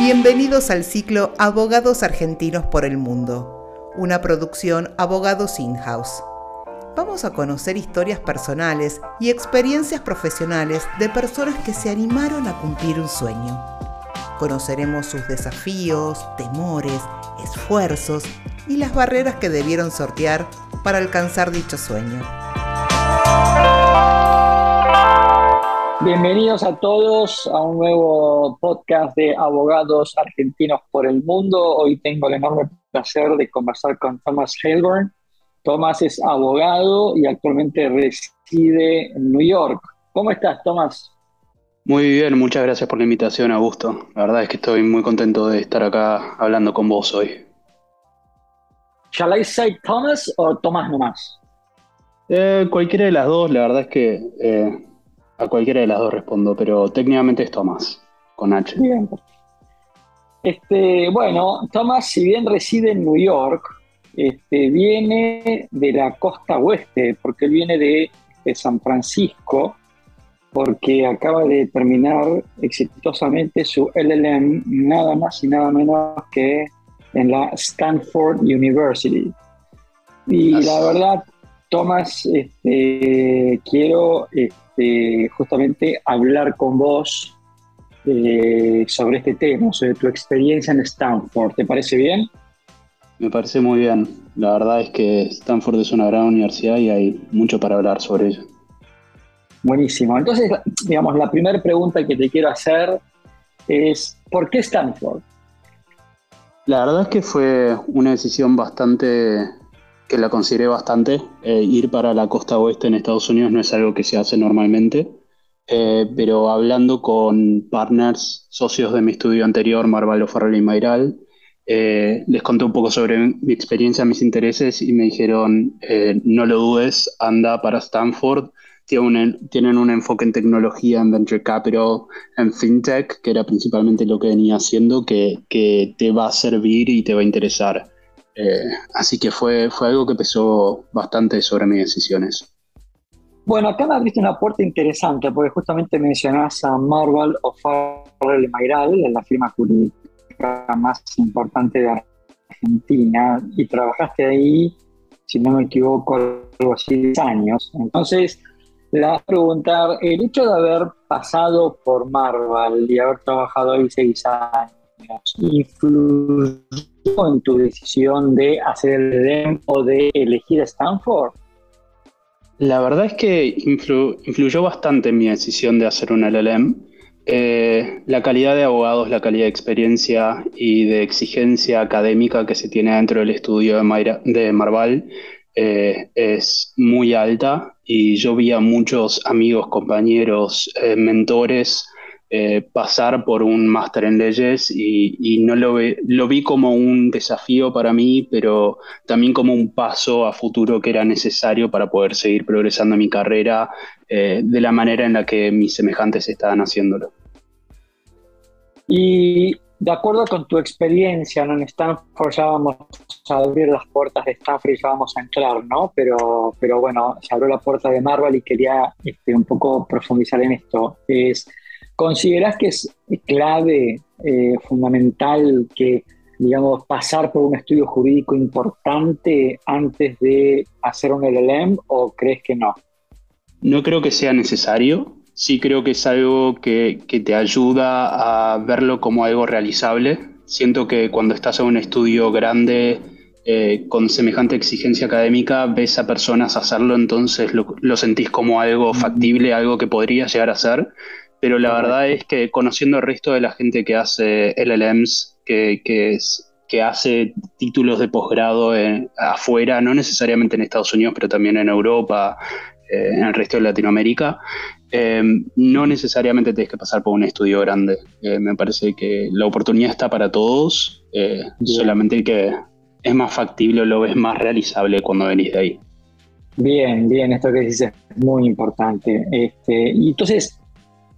Bienvenidos al ciclo Abogados Argentinos por el Mundo, una producción Abogados In-House. Vamos a conocer historias personales y experiencias profesionales de personas que se animaron a cumplir un sueño. Conoceremos sus desafíos, temores, esfuerzos y las barreras que debieron sortear para alcanzar dicho sueño. Bienvenidos a todos a un nuevo podcast de Abogados Argentinos por el Mundo. Hoy tengo el enorme placer de conversar con Thomas Helborn. Thomas es abogado y actualmente reside en New York. ¿Cómo estás, Thomas? Muy bien, muchas gracias por la invitación, Augusto. La verdad es que estoy muy contento de estar acá hablando con vos hoy. ¿Shall I say Thomas o Thomas nomás? Eh, cualquiera de las dos, la verdad es que eh, a cualquiera de las dos respondo, pero técnicamente es Thomas, con H. Bien. Este, bueno, Thomas, si bien reside en New York, este, viene de la costa oeste, porque él viene de, San Francisco, porque acaba de terminar exitosamente su LLM, nada más y nada menos que en la Stanford University. Y la verdad, Thomas, este, quiero este, justamente hablar con vos eh, sobre este tema, sobre tu experiencia en Stanford. ¿Te parece bien? Me parece muy bien. La verdad es que Stanford es una gran universidad y hay mucho para hablar sobre ella. Buenísimo. Entonces, digamos, la primera pregunta que te quiero hacer es, ¿por qué Stanford? La verdad es que fue una decisión bastante que la consideré bastante. Eh, ir para la costa oeste en Estados Unidos no es algo que se hace normalmente, eh, pero hablando con partners, socios de mi estudio anterior, Marvalo Farrell y Mayral, eh, les conté un poco sobre mi experiencia, mis intereses y me dijeron, no lo dudes, anda para Stanford. Tienen, tienen un enfoque en tecnología, en venture capital, en fintech, que era principalmente lo que venía haciendo, que, que te va a servir y te va a interesar. Eh, así que fue, fue algo que pesó bastante sobre mis decisiones. Bueno, acá me abriste una puerta interesante, porque justamente mencionás a Marvel o Farrell Mayral, la firma jurídica más importante de Argentina, y trabajaste ahí, si no me equivoco, algo así, 10 años. Entonces, la preguntar, el hecho de haber pasado por Marvel y haber trabajado ahí 6 años, ¿influyó en tu decisión de hacer el LLM o de elegir Stanford? La verdad es que influyó bastante en mi decisión de hacer un LLM. Eh, la calidad de abogados, la calidad de experiencia y de exigencia académica que se tiene dentro del estudio de, de Marval eh, es muy alta y yo vi a muchos amigos, compañeros, eh, mentores eh, pasar por un máster en leyes y, no lo, lo vi como un desafío para mí, pero también como un paso a futuro que era necesario para poder seguir progresando mi carrera eh, de la manera en la que mis semejantes estaban haciéndolo. Y de acuerdo con tu experiencia en Stanford, ya vamos a abrir las puertas de Stanford y ya vamos a entrar, ¿no? Pero, pero bueno, se abrió la puerta de Marvel y quería este, un poco profundizar en esto. Es, ¿Consideras que es clave, eh, fundamental, que, digamos, pasar por un estudio jurídico importante antes de hacer un LLM o crees que no? No creo que sea necesario. Sí creo que es algo que, te ayuda a verlo como algo realizable. Siento que cuando estás en un estudio grande eh, con semejante exigencia académica, ves a personas hacerlo, entonces lo, lo, sentís como algo factible, algo que podría llegar a ser pero la verdad es que conociendo el resto de la gente que hace LLMs, que, que, es, que hace títulos de posgrado afuera, no necesariamente en Estados Unidos, pero también en Europa, eh, en el resto de Latinoamérica, eh, no necesariamente tienes que pasar por un estudio grande. Eh, me parece que la oportunidad está para todos, solamente que es más factible, lo ves más realizable cuando venís de ahí. Bien, bien, esto que dices es muy importante. Este, y entonces,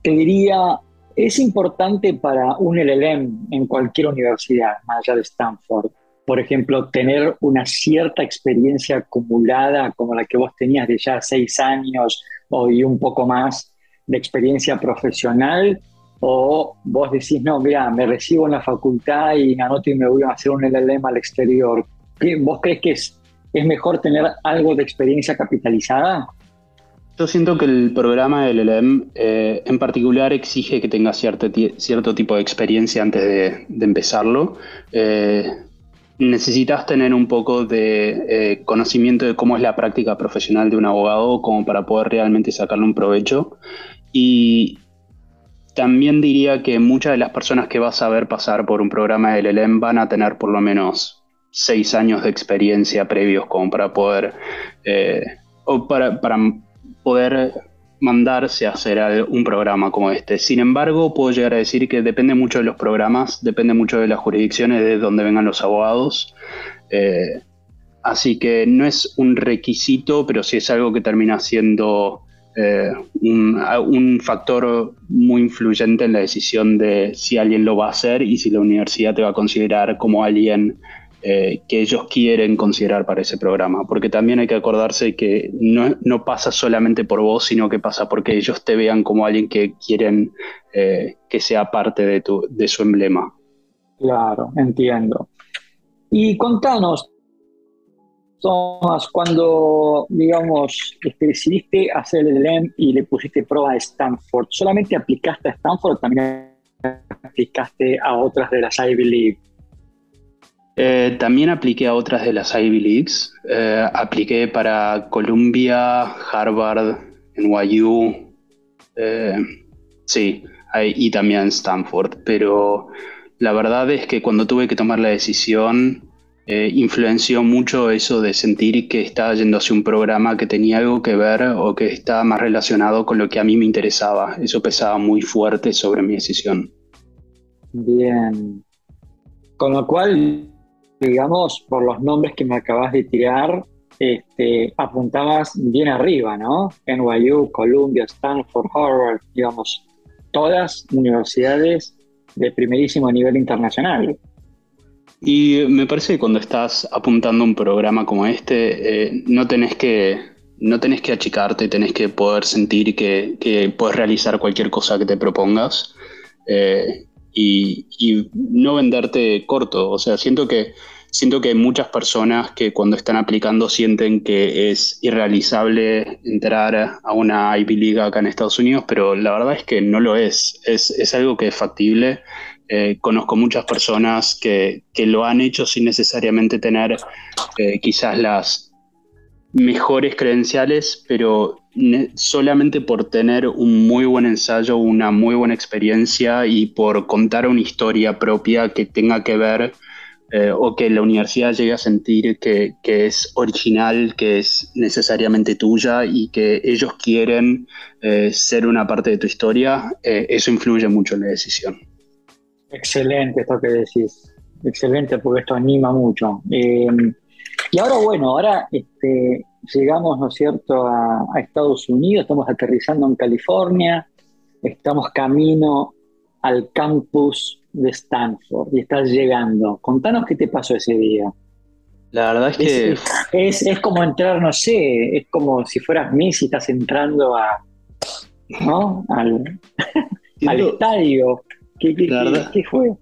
te diría, es importante para un LLM en cualquier universidad, más allá de Stanford, por ejemplo, tener una cierta experiencia acumulada como la que vos tenías de ya seis años o y un poco más de experiencia profesional o vos decís, no, mira, me recibo en la facultad y anoto y me voy a hacer un LLM al exterior. ¿Vos crees que es, es mejor tener algo de experiencia capitalizada? Yo siento que el programa del LLM eh, en particular exige que tengas cierto, cierto tipo de experiencia antes de, empezarlo. Eh, necesitas tener un poco de eh, conocimiento de cómo es la práctica profesional de un abogado como para poder realmente sacarle un provecho. Y también diría que muchas de las personas que vas a ver pasar por un programa de LLM van a tener por lo menos seis años de experiencia previos como para poder, o para poder mandarse a hacer un programa como este. Sin embargo, puedo llegar a decir que depende mucho de los programas, depende mucho de las jurisdicciones de donde vengan los abogados. Eh, así que no es un requisito, pero sí es algo que termina siendo eh, un, factor muy influyente en la decisión de si alguien lo va a hacer y si la universidad te va a considerar como alguien eh, que ellos quieren considerar para ese programa, porque también hay que acordarse que no, pasa solamente por vos, sino que pasa porque ellos te vean como alguien que quieren eh, que sea parte de, tu, de su emblema. Claro, entiendo. Y contanos, Tomás, cuando, digamos, este, decidiste hacer el LEM y le pusiste prueba a Stanford, ¿solamente aplicaste a Stanford o también aplicaste a otras de las Ivy League? Eh, también apliqué a otras de las Ivy Leagues. Eh, apliqué para Columbia, Harvard, NYU, eh, sí, y también Stanford. Pero la verdad es que cuando tuve que tomar la decisión, influenció mucho eso de sentir que estaba yendo hacia un programa que tenía algo que ver o que estaba más relacionado con lo que a mí me interesaba. Eso pesaba muy fuerte sobre mi decisión. Bien. Con lo cual, digamos, por los nombres que me acabas de tirar, este, apuntabas bien arriba, ¿no? NYU, Columbia, Stanford, Harvard, digamos, todas universidades de primerísimo nivel internacional. Y me parece que cuando estás apuntando un programa como este, eh, no tenés que no tenés que achicarte, tenés que poder sentir que, que puedes realizar cualquier cosa que te propongas eh, y, no venderte corto. O sea, siento que siento que hay muchas personas que cuando están aplicando sienten que es irrealizable entrar a una Ivy League acá en Estados Unidos, pero la verdad es que no lo es. Es, algo que es factible. Eh, conozco muchas personas que, lo han hecho sin necesariamente tener eh, quizás las mejores credenciales, pero solamente por tener un muy buen ensayo, una muy buena experiencia y por contar una historia propia que tenga que ver eh, o que la universidad llegue a sentir que, es original, que es necesariamente tuya y que ellos quieren eh, ser una parte de tu historia, eh, eso influye mucho en la decisión. Excelente esto que decís, excelente porque esto anima mucho. Em, y ahora, bueno, ahora este, llegamos, ¿no es cierto?, a Estados Unidos, estamos aterrizando en California, estamos camino al campus de Stanford y estás llegando. Contanos qué te pasó ese día. La verdad es que... Es, como entrar, no sé, es como si fueras Messi y estás entrando a... ¿No? Al, al estadio. ¿Qué, qué, qué fue?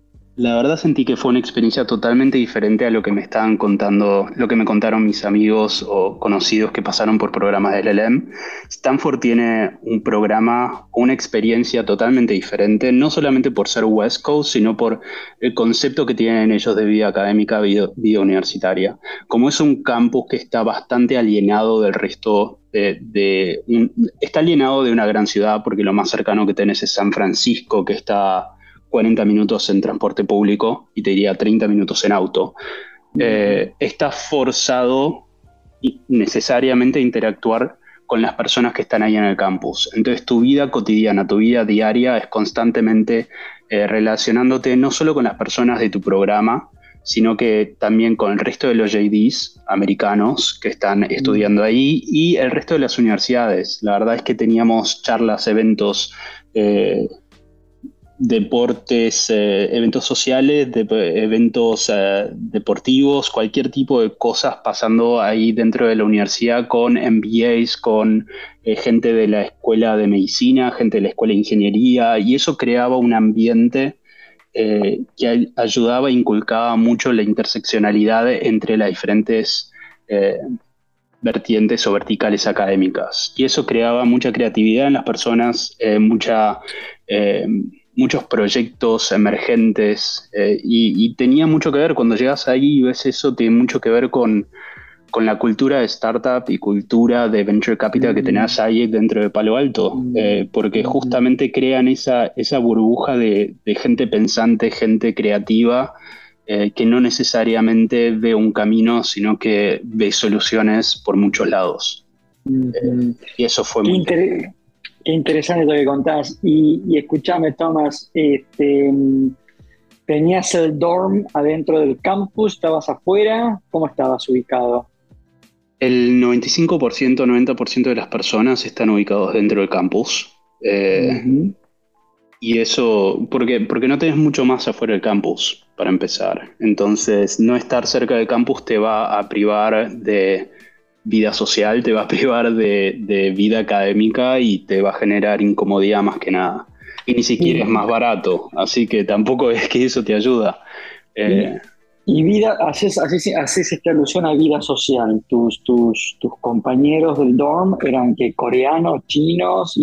La verdad sentí que fue una experiencia totalmente diferente a lo que me estaban contando, lo que me contaron mis amigos o conocidos que pasaron por programas de LLM. Stanford tiene un programa, una experiencia totalmente diferente, no solamente por ser West Coast, sino por el concepto que tienen ellos de vida académica, vida, universitaria. Como es un campus que está bastante alienado del resto de, está alienado de una gran ciudad porque lo más cercano que tenés es San Francisco, que está 40 minutos en transporte público y te diría 30 minutos en auto, eh, estás forzado necesariamente a interactuar con las personas que están ahí en el campus. Entonces tu vida cotidiana, tu vida diaria es constantemente eh, relacionándote no solo con las personas de tu programa, sino que también con el resto de los JDs americanos que están estudiando ahí y el resto de las universidades. La verdad es que teníamos charlas, eventos, eh, deportes, eh, eventos sociales, eventos eh, deportivos, cualquier tipo de cosas pasando ahí dentro de la universidad con MBAs, con gente de la escuela de medicina, gente de la escuela de ingeniería, y eso creaba un ambiente que ayudaba e inculcaba mucho la interseccionalidad entre las diferentes vertientes o verticales académicas. Y eso creaba mucha creatividad en las personas, eh, mucha, eh, muchos proyectos emergentes eh, y, tenía mucho que ver, cuando llegas ahí y ves eso, tiene mucho que ver con, con la cultura de startup y cultura de venture capital que tenés mm. ahí dentro de Palo Alto, mm. porque mm. justamente crean esa, esa burbuja de, de gente pensante, gente creativa eh, que no necesariamente ve un camino, sino que ve soluciones por muchos lados. Eh, y eso fue muy interesante. Qué interesante lo que contás. Y, y escúchame, Tomás, este, ¿tenías el dorm adentro del campus? ¿Estabas afuera? ¿Cómo estabas ubicado? El 95%, 90% de las personas están ubicados dentro del campus. Eh, y eso, porque, porque no tenés mucho más afuera del campus, para empezar. Entonces, no estar cerca del campus te va a privar de vida social, te va a privar de, vida académica y te va a generar incomodidad más que nada. Y ni siquiera es más barato, así que tampoco es que eso te ayuda. Eh, y vida, haces, haces, esta alusión a vida social. Tus, tus, tus compañeros del dorm eran que coreanos, chinos,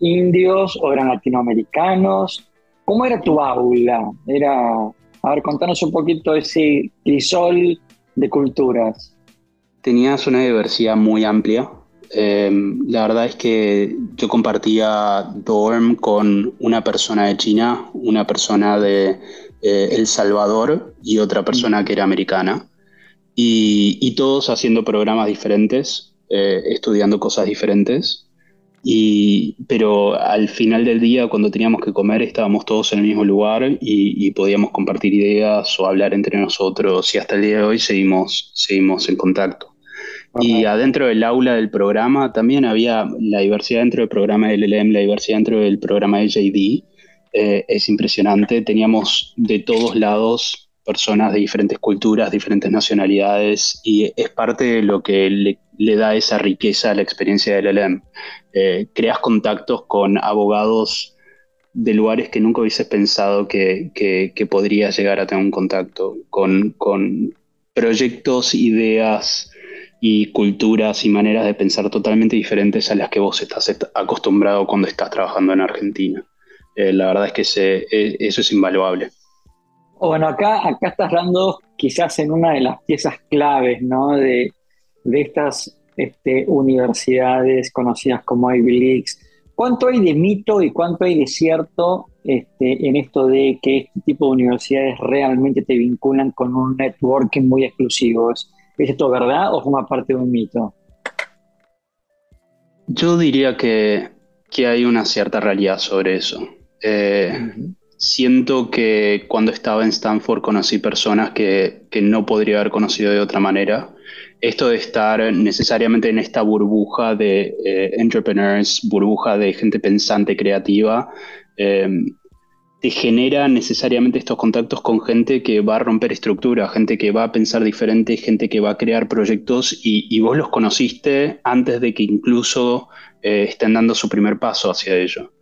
indios o eran latinoamericanos. ¿Cómo era tu aula? Era, a ver, contanos un poquito ese crisol de culturas. Tenías una diversidad muy amplia. Eh, la verdad es que yo compartía dorm con una persona de China, una persona de eh, El Salvador y otra persona que era americana. Y, todos haciendo programas diferentes, eh, estudiando cosas diferentes. Y, pero al final del día, cuando teníamos que comer, estábamos todos en el mismo lugar y, podíamos compartir ideas o hablar entre nosotros. Y hasta el día de hoy seguimos, seguimos en contacto. Y adentro del aula del programa también había la diversidad dentro del programa del LLM, la diversidad dentro del programa de JD eh, es impresionante. Teníamos de todos lados personas de diferentes culturas, diferentes nacionalidades, y es parte de lo que le, da esa riqueza a la experiencia del LLM. Eh, creas contactos con abogados de lugares que nunca hubieses pensado que, que, podrías llegar a tener un contacto, con, con proyectos, ideas y culturas y maneras de pensar totalmente diferentes a las que vos estás acostumbrado cuando estás trabajando en Argentina. Eh, la verdad es que e, eso es invaluable. Bueno, acá, acá estás dando quizás en una de las piezas claves ¿no? de, estas este, universidades conocidas como Ivy Leagues. ¿Cuánto hay de mito y cuánto hay de cierto este, en esto de que este tipo de universidades realmente te vinculan con un networking muy exclusivo? ¿Es, esto verdad o forma parte de un mito? Yo diría que, que hay una cierta realidad sobre eso. Eh, siento que cuando estaba en Stanford conocí personas que, no podría haber conocido de otra manera. Esto de estar necesariamente en esta burbuja de eh, entrepreneurs, burbuja de gente pensante, creativa, eh, te genera necesariamente estos contactos con gente que va a romper estructura, gente que va a pensar diferente, gente que va a crear proyectos y, vos los conociste antes de que incluso estén dando su primer paso hacia ello.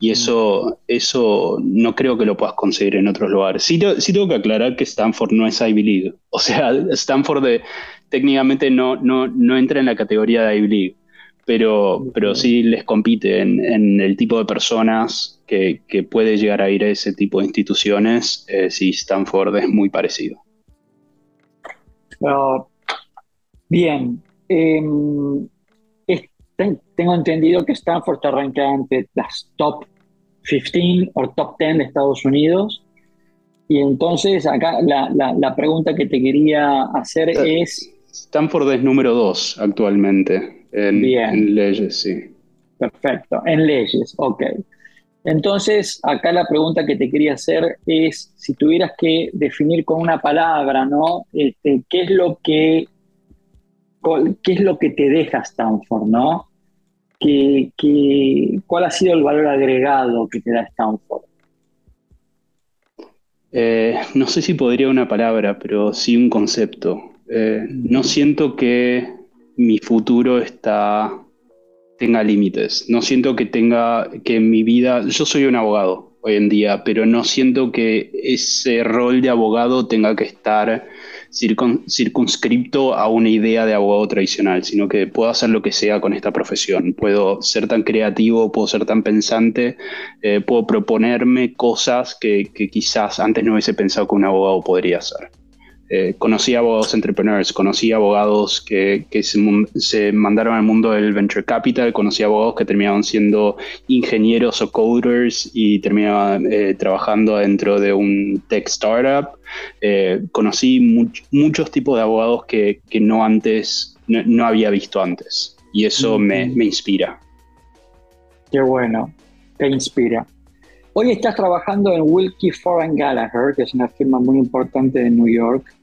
Y eso, eso no creo que lo puedas conseguir en otros lugares. Sí, sí tengo que aclarar que Stanford no es Ivy League. O sea, Stanford de, técnicamente no, no, no entra en la categoría de Ivy League, pero, pero sí les compite en, el tipo de personas que, puede llegar a ir a ese tipo de instituciones. Eh, sí, Stanford es muy parecido. bien. Em, tengo entendido que Stanford está arrancada entre las top 15 o top 10 de Estados Unidos. Y entonces acá la, pregunta que te quería hacer es... Stanford es número 2 actualmente en, leyes, sí. Perfecto, en leyes, ok. Entonces, acá la pregunta que te quería hacer es, si tuvieras que definir con una palabra, ¿no? Este, ¿Qué es lo que qué es lo que te deja Stanford, ¿no? ¿Qué, cuál ha sido el valor agregado que te da Stanford? Eh, no sé si podría una palabra, pero sí un concepto. Eh, no siento que mi futuro está tenga límites. No siento que tenga que en mi vida. Yo soy un abogado hoy en día, pero no siento que ese rol de abogado tenga que estar circunscripto a una idea de abogado tradicional, sino que puedo hacer lo que sea con esta profesión. Puedo ser tan creativo, puedo ser tan pensante, eh, puedo proponerme cosas que, que quizás antes no hubiese pensado que un abogado podría hacer. Eh, conocí abogados entrepreneurs, conocí abogados que, se, mandaron al mundo del venture capital, conocí abogados que terminaban siendo ingenieros o coders y terminaban eh, trabajando dentro de un tech startup. Eh, conocí muchos tipos de abogados que, no antes, no, había visto antes y eso me, me inspira. Qué bueno, te inspira. Hoy estás trabajando en Wilkie Foreign Gallagher, que es una firma muy importante de New York.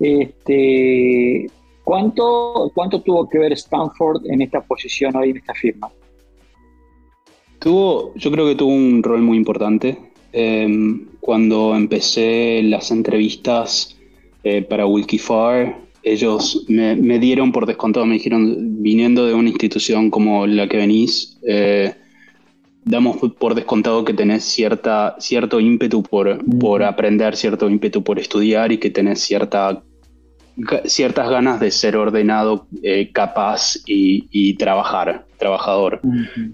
Este, ¿cuánto, ¿Cuánto tuvo que ver Stanford en esta posición hoy en esta firma? Tuvo, yo creo que tuvo un rol muy importante. Em, cuando empecé las entrevistas eh, para Wilkifar, ellos me, me, dieron por descontado, me dijeron, viniendo de una institución como la que venís, eh, damos por descontado que tenés cierta, cierto ímpetu por, por aprender, cierto ímpetu por estudiar y que tenés cierta, ciertas ganas de ser ordenado, eh, capaz y, trabajar, trabajador.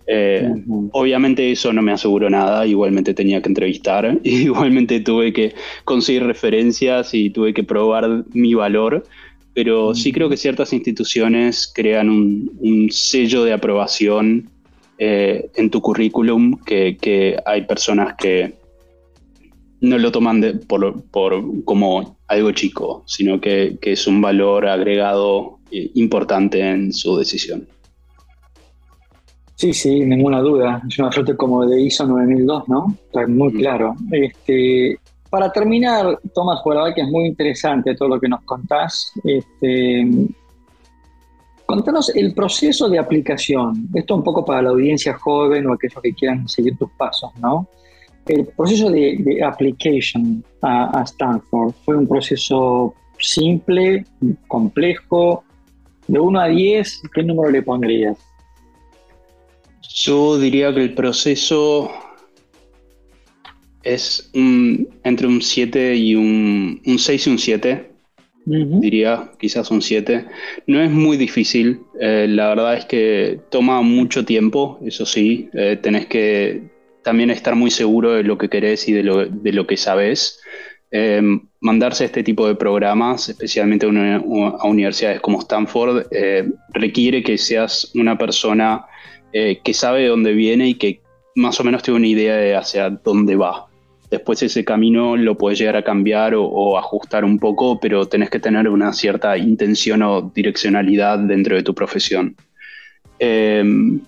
Eh, obviamente eso no me aseguró nada, igualmente tenía que entrevistar, igualmente tuve que conseguir referencias y tuve que probar mi valor. Pero sí creo que ciertas instituciones crean un, un sello de aprobación eh, en tu currículum que, hay personas que no lo toman por, como algo chico, sino que, es un valor agregado eh, importante en su decisión. Sí, sí, ninguna duda. Es una suerte como de ISO 9002, ¿no? Está muy claro. Este, para terminar, Tomás, por la que es muy interesante todo lo que nos contás. Este, Contanos el proceso de aplicación. Esto un poco para la audiencia joven o aquellos que quieran seguir tus pasos, ¿no? El proceso de, de application a, Stanford fue un proceso simple, complejo. De 1 a 10, ¿qué número le pondrías? Yo diría que el proceso es entre un 7 y un, un 6 y un 7 diría, quizás un 7. No es muy difícil, eh, la verdad es que toma mucho tiempo, eso sí, eh, tenés que también estar muy seguro de lo que querés y de lo, de lo que sabes. Em, mandarse este tipo de programas, especialmente a, universidades como Stanford, eh, requiere que seas una persona que sabe de dónde viene y que más o menos tenga una idea de hacia dónde va. Después ese camino lo puedes llegar a cambiar o, ajustar un poco, pero tenés que tener una cierta intención o direccionalidad dentro de tu profesión. Em,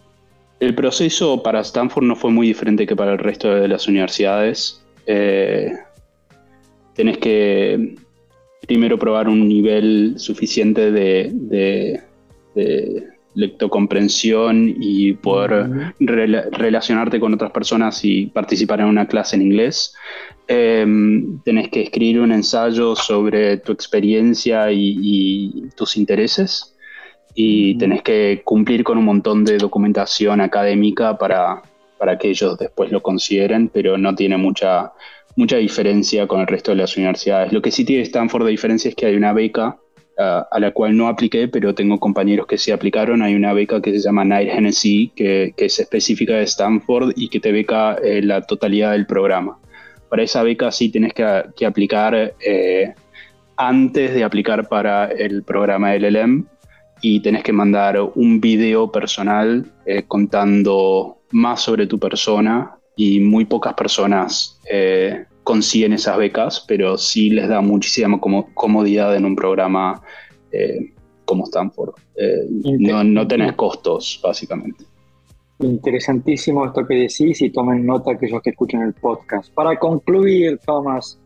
el proceso para Stanford no fue muy diferente que para el resto de las universidades. Eh, tenés que primero probar un nivel suficiente de lectocomprensión y poder relacionarte con otras personas y participar en una clase en inglés. Em, tenés que escribir un ensayo sobre tu experiencia y, tus intereses y tenés que cumplir con un montón de documentación académica para, para que ellos después lo consideren, pero no tiene mucha, mucha diferencia con el resto de las universidades. Lo que sí tiene Stanford de diferencia es que hay una beca a la cual no apliqué, pero tengo compañeros que sí aplicaron. Hay una beca que se llama Night Hennessy, que, es específica de Stanford y que te beca eh, la totalidad del programa. Para esa beca sí tienes que, aplicar eh, antes de aplicar para el programa LLM y tenés que mandar un video personal eh, contando más sobre tu persona y muy pocas personas consiguen esas becas, pero sí les da muchísima comodidad en un programa eh, como Stanford. Eh, no, no, tenés costos, básicamente. Interesantísimo esto que decís y tomen nota aquellos que escuchan el podcast. Para concluir, Thomas,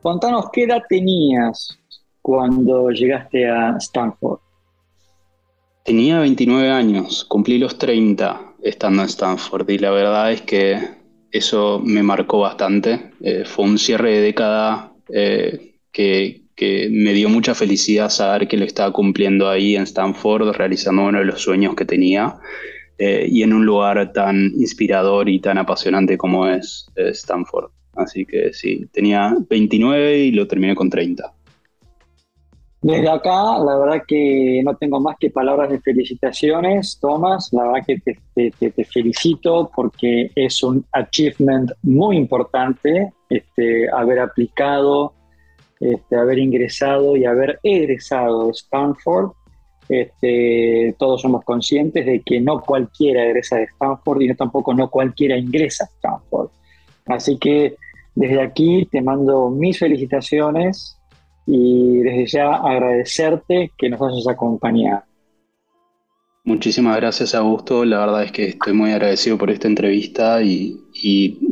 contanos qué edad tenías cuando llegaste a Stanford. Tenía 29 años, cumplí los 30 estando en Stanford y la verdad es que eso me marcó bastante. Eh, fue un cierre de década eh, que, me dio mucha felicidad saber que lo estaba cumpliendo ahí en Stanford, realizando uno de los sueños que tenía. Eh, y en un lugar tan inspirador y tan apasionante como es Stanford. Así que sí, tenía 29 y lo terminé con 30. Desde acá, la verdad que no tengo más que palabras de felicitaciones, Tomás. La verdad que te, te, felicito porque es un achievement muy importante este, haber aplicado, este, haber ingresado y haber egresado de Stanford. Este, todos somos conscientes de que no cualquiera egresa de Stanford y no tampoco no cualquiera ingresa a Stanford. Así que desde aquí te mando mis felicitaciones y desde ya agradecerte que nos hayas acompañado. Muchísimas gracias, Augusto. La verdad es que estoy muy agradecido por esta entrevista y,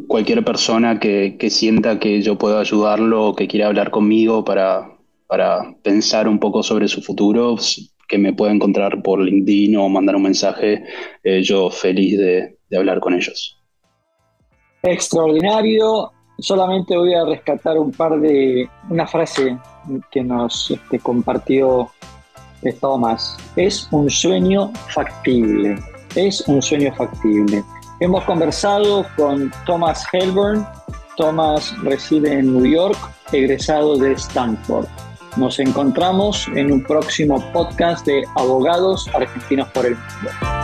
cualquier persona que, sienta que yo puedo ayudarlo o que quiera hablar conmigo para, para pensar un poco sobre su futuro, que me pueda encontrar por LinkedIn o mandar un mensaje, eh, yo feliz de, de hablar con ellos. Extraordinario. Solamente voy a rescatar un par de, una frase que nos este, compartió Thomas. Es un sueño factible. Es un sueño factible. Hemos conversado con Thomas Helburn. Thomas reside en New York, egresado de Stanford. Nos encontramos en un próximo podcast de Abogados Argentinos por el Mundo.